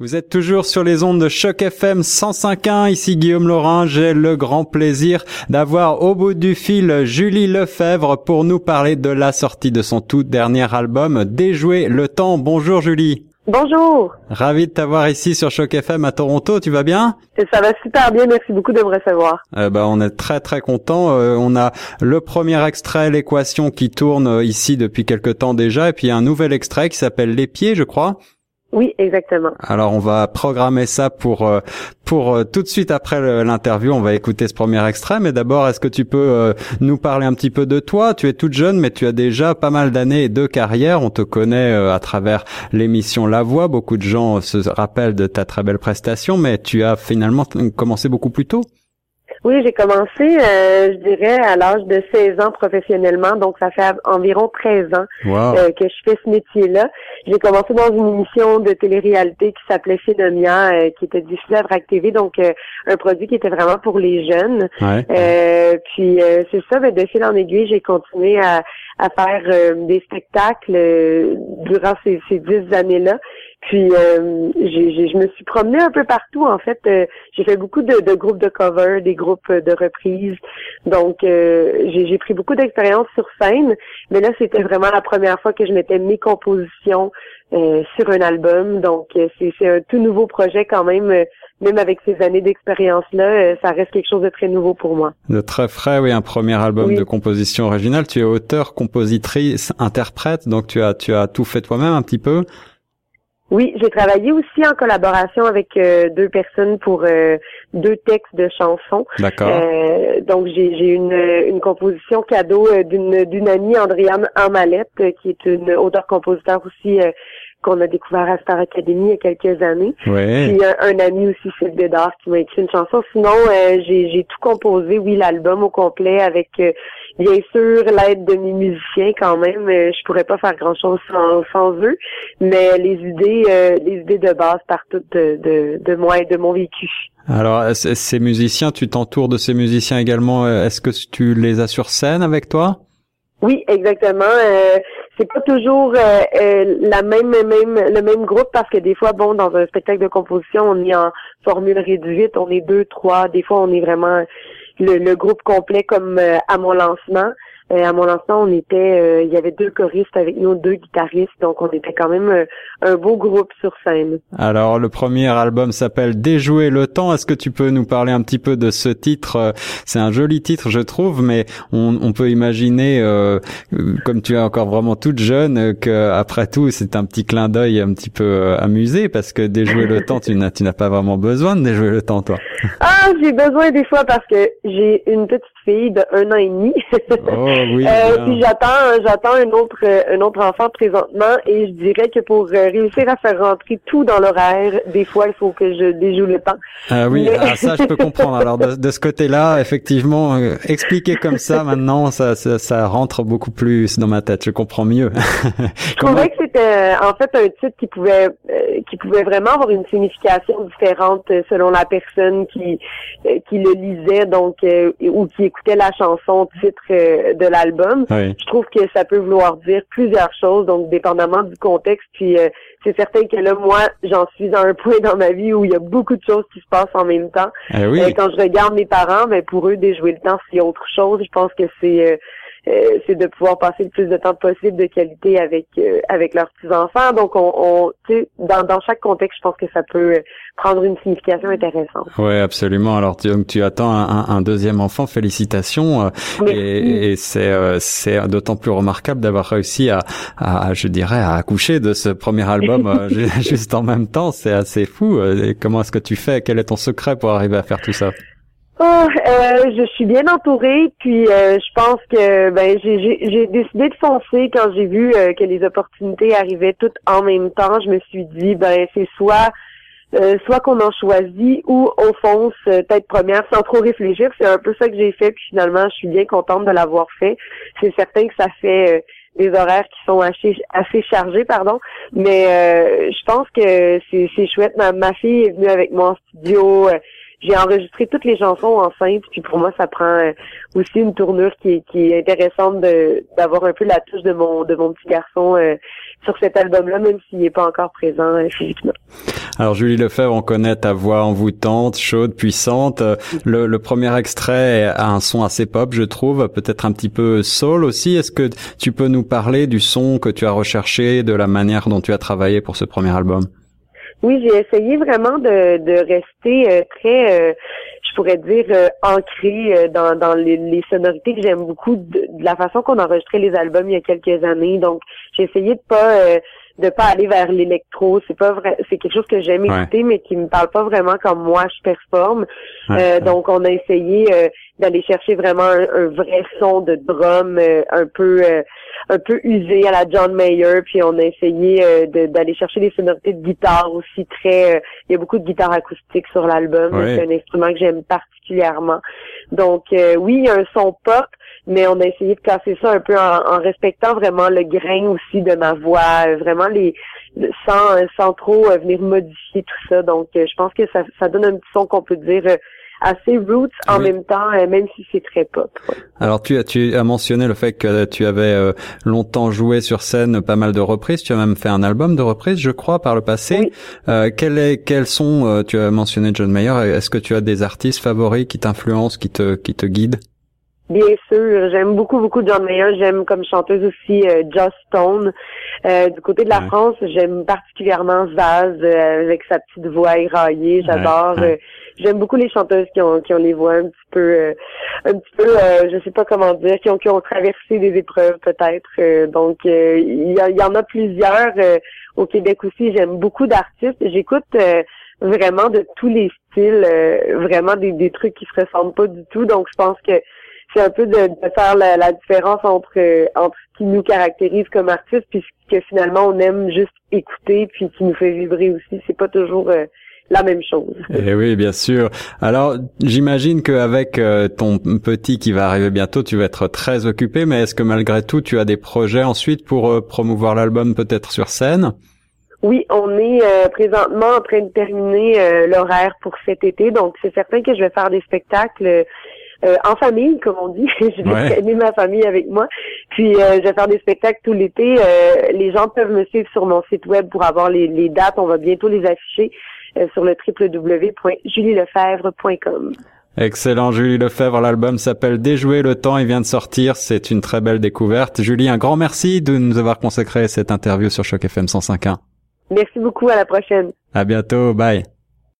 Vous êtes toujours sur les ondes de Choc FM 105.1. Ici Guillaume Laurin. J'ai le grand plaisir d'avoir au bout du fil Julie Lefebvre pour nous parler de la sortie de son tout dernier album, Déjouer le temps. Bonjour Julie. Bonjour. Ravi de t'avoir ici sur Choc FM à Toronto. Tu vas bien? Ça va super bien. Merci beaucoup de me recevoir. Euh, bah, on est très très content. Euh, on a le premier extrait, l'équation, qui tourne euh, ici depuis quelque temps déjà, et puis un nouvel extrait qui s'appelle Les pieds, je crois. Oui, exactement. Alors on va programmer ça pour euh, pour euh, tout de suite après l'interview, on va écouter ce premier extrait. Mais d'abord, est-ce que tu peux euh, nous parler un petit peu de toi? Tu es toute jeune, mais tu as déjà pas mal d'années et de carrière. On te connaît à travers l'émission La Voix. Beaucoup de gens se rappellent de ta très belle prestation, mais tu as finalement commencé beaucoup plus tôt? Oui, j'ai commencé, euh, je dirais, à l'âge de 16 ans professionnellement, donc ça fait environ 13 ans euh, que je fais ce métier-là. J'ai commencé dans une émission de télé-réalité qui s'appelait Phénomia, euh, qui était diffusée à Vrac TV, donc un produit qui était vraiment pour les jeunes. puis c'est ça, mais de fil en aiguille, j'ai continué à, à faire des spectacles durant ces, ces dix années-là. Puis euh, je me suis promenée un peu partout en fait. Euh, j'ai fait beaucoup de, de, groupes de cover, des groupes de reprises. Donc euh, j'ai pris beaucoup d'expérience sur scène. Mais là c'était vraiment la première fois que je mettais mes compositions euh, sur un album. Donc c'est un tout nouveau projet quand même. même avec ces années d'expérience-là, ça reste quelque chose de très nouveau pour moi. De très frais, oui, un premier album de composition originale. Tu es auteur, compositrice, interprète, donc tu as tu as tout fait toi-même un petit peu. Oui, j'ai travaillé aussi en collaboration avec euh, deux personnes pour euh, deux textes de chansons. D'accord. Euh, donc j'ai j'ai une, une composition cadeau d'une d'une amie Andréane Amalette qui est une auteur-compositeur aussi qu'on a découvert à Star Academy il y a quelques années. Ouais. Puis un, ami aussi, Phil Bédard, qui m'a écrit une chanson. Sinon, j'ai j'ai tout composé, oui, l'album au complet avec bien sûr l'aide de mes musiciens quand même. Euh, je pourrais pas faire grand chose sans, sans eux, mais les idées, euh, les idées de base partent toutes de, de, moi et de mon vécu. Alors ces musiciens, tu t'entoures de ces musiciens également. Euh, est-ce que tu les as sur scène avec toi? Oui, exactement. c'est pas toujours la même, même le même groupe parce que des fois, bon, dans un spectacle de composition, on est en formule réduite, on est deux, trois. Des fois, on est vraiment le, groupe complet comme euh, à mon lancement. Euh, à mon lancement, on était, euh, il y avait deux choristes avec nous, deux guitaristes, donc on était quand même un beau groupe sur scène. Alors, le premier album s'appelle Déjouer le temps. Est-ce que tu peux nous parler un petit peu de ce titre? C'est un joli titre, je trouve, mais on, peut imaginer, comme tu es encore vraiment toute jeune, que après tout, c'est un petit clin d'œil un petit peu amusé, parce que déjouer le temps, tu n'as, tu n'as pas vraiment besoin de déjouer le temps, toi. Ah, j'ai besoin des fois parce que j'ai une petite fille de un an et demi. oh, oui, euh, puis j'attends, j'attends un autre, un autre enfant présentement et je dirais que pour euh, réussir à faire rentrer tout dans l'horaire, des fois il faut que je déjoue le temps. Ah oui, ah, ça je peux comprendre. Alors de, de ce côté-là, effectivement, euh, expliquer comme ça maintenant, ça, ça, ça, rentre beaucoup plus dans ma tête. Je comprends mieux. je trouvais que c'était euh, en fait un titre qui pouvait, qui pouvait vraiment avoir une signification différente selon la personne qui qui le lisait, donc ou qui écoutait la chanson titre euh, de l'album, je trouve que ça peut vouloir dire plusieurs choses, donc dépendamment du contexte. Puis euh, c'est certain que là, moi, j'en suis à un point dans ma vie où il y a beaucoup de choses qui se passent en même temps. Eh oui. Euh, quand je regarde mes parents, mais ben, pour eux, déjouer le temps, c'est autre chose. Je pense que c'est c'est de pouvoir passer le plus de temps possible de qualité avec avec leurs petits enfants. Donc on, on dans dans chaque contexte, je pense que ça peut prendre une signification intéressante. Oui, absolument. Alors tu, donc, tu attends un, un, deuxième enfant, félicitations. Euh, et, et c'est euh, c'est d'autant plus remarquable d'avoir réussi à, à, je dirais, à accoucher de ce premier album euh, juste en même temps. C'est assez fou. Et comment est-ce que tu fais? Quel est ton secret pour arriver à faire tout ça? Oh, euh, je suis bien entourée, puis euh, je pense que ben j'ai décidé de foncer quand j'ai vu que les opportunités arrivaient toutes en même temps. Je me suis dit ben c'est soit euh, soit qu'on en choisit ou on fonce euh, tête première sans trop réfléchir. C'est un peu ça que j'ai fait, puis finalement, je suis bien contente de l'avoir fait. C'est certain que ça fait euh, des horaires qui sont assez, assez chargés, pardon, mais je pense que c'est chouette. Ma, ma, fille est venue avec moi en studio. J'ai enregistré toutes les chansons enceintes, puis pour moi, ça prend aussi une tournure qui qui est intéressante d'avoir un peu la touche de mon de mon petit garçon sur cet album-là, même s'il n'est pas encore présent physiquement. Alors Julie Lefebvre, on connaît ta voix envoûtante, chaude, puissante. Le, le, premier extrait a un son assez pop, je trouve, peut-être un petit peu soul aussi. Est-ce que tu peux nous parler du son que tu as recherché, de la manière dont tu as travaillé pour ce premier album? Oui, j'ai essayé vraiment de, de rester euh, très, euh, je pourrais dire, euh, ancré dans, dans les, les sonorités que j'aime beaucoup de, la façon qu'on enregistrait les albums il y a quelques années. Donc, j'ai essayé de pas de pas aller vers l'électro. C'est pas vrai, c'est quelque chose que j'aime écouter, mais qui me parle pas vraiment comme moi je performe. euh, donc on a essayé euh, d'aller chercher vraiment un, vrai son de drum euh, un peu euh, un peu usé à la John Mayer, puis on a essayé d'aller chercher des sonorités de guitare aussi très. il y a beaucoup de guitare acoustique sur l'album. C'est un instrument que j'aime particulièrement. Donc oui, il y a un son pop mais on a essayé de casser ça un peu en, respectant vraiment le grain aussi de ma voix, euh, vraiment les sans sans trop euh, venir modifier tout ça. Donc euh, je pense que ça, ça donne un petit son qu'on peut dire assez roots en même temps, même si c'est très pop. Alors tu as tu as mentionné le fait que tu avais longtemps joué sur scène pas mal de reprises. Tu as même fait un album de reprises, je crois, par le passé. Euh, quel est quels sont Tu as mentionné John Mayer. Est-ce que tu as des artistes favoris qui t'influencent, qui te qui te guident? Bien sûr, j'aime beaucoup, beaucoup John Mayer. J'aime comme chanteuse aussi euh, Joss Stone. Euh, du côté de la France, j'aime particulièrement Zaz euh, avec sa petite voix éraillée. J'adore. Euh, j'aime beaucoup les chanteuses qui ont qui ont les voix un petit peu, un petit peu, je sais pas comment dire, qui ont qui ont traversé des épreuves peut-être. donc il y, y, en a plusieurs au Québec aussi. J'aime beaucoup d'artistes. J'écoute vraiment de tous les styles, vraiment des, des trucs qui se ressemblent pas du tout. Donc je pense que c'est un peu de, faire la, différence entre entre ce qui nous caractérise comme artistes puis ce que finalement on aime juste écouter puis qui nous fait vibrer aussi. C'est pas toujours euh, la même chose. Eh oui, bien sûr. Alors, j'imagine qu'avec euh, ton petit qui va arriver bientôt, tu vas être très occupé, mais est-ce que malgré tout, tu as des projets ensuite pour euh, promouvoir l'album peut-être sur scène? Oui, on est présentement en train de terminer l'horaire pour cet été, donc c'est certain que je vais faire des spectacles euh, en famille, comme on dit. je vais ma famille avec moi. Puis euh, je vais faire des spectacles tout l'été. Euh, les gens peuvent me suivre sur mon site web pour avoir les, les dates. On va bientôt les afficher sur le www.julielefebvre.com. Excellent, Julie Lefebvre. L'album s'appelle Déjouer le temps. Il vient de sortir. C'est une très belle découverte. Julie, un grand merci de nous avoir consacré cette interview sur Choc FM 105.1. Merci beaucoup. À la prochaine. À bientôt. Bye.